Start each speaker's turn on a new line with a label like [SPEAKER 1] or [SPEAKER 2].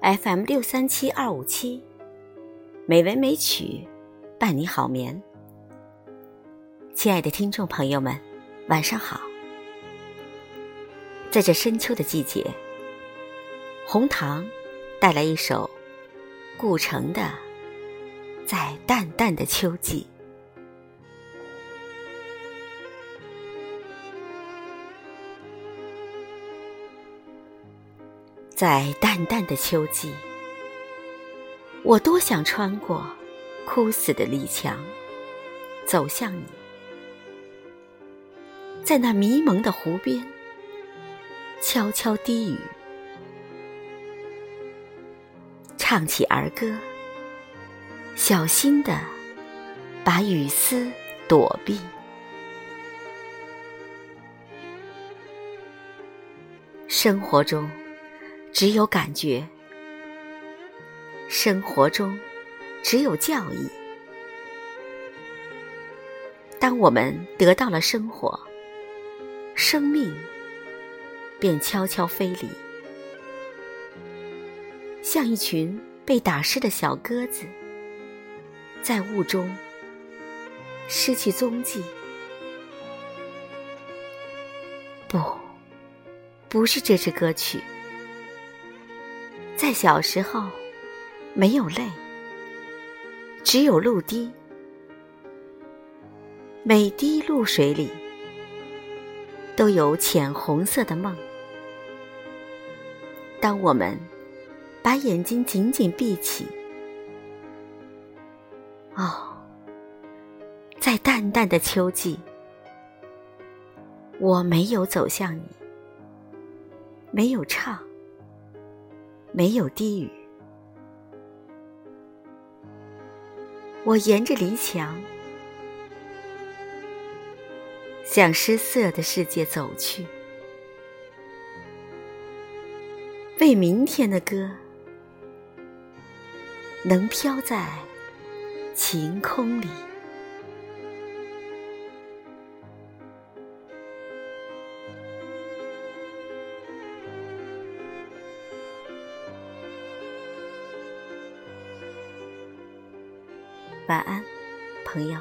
[SPEAKER 1] FM 六三七二五七，美文美曲伴你好眠。亲爱的听众朋友们，晚上好。在这深秋的季节，红糖带来一首顾城的《在淡淡的秋季》。在淡淡的秋季，我多想穿过枯死的篱墙，走向你，在那迷蒙的湖边，悄悄低语，唱起儿歌，小心的把雨丝躲避。生活中。只有感觉，生活中只有教义。当我们得到了生活，生命便悄悄飞离，像一群被打湿的小鸽子，在雾中失去踪迹。不，不是这支歌曲。在小时候，没有泪，只有露滴。每滴露水里，都有浅红色的梦。当我们把眼睛紧紧闭起，哦，在淡淡的秋季，我没有走向你，没有唱。没有低语，我沿着篱墙向失色的世界走去，为明天的歌能飘在晴空里。晚安，朋友。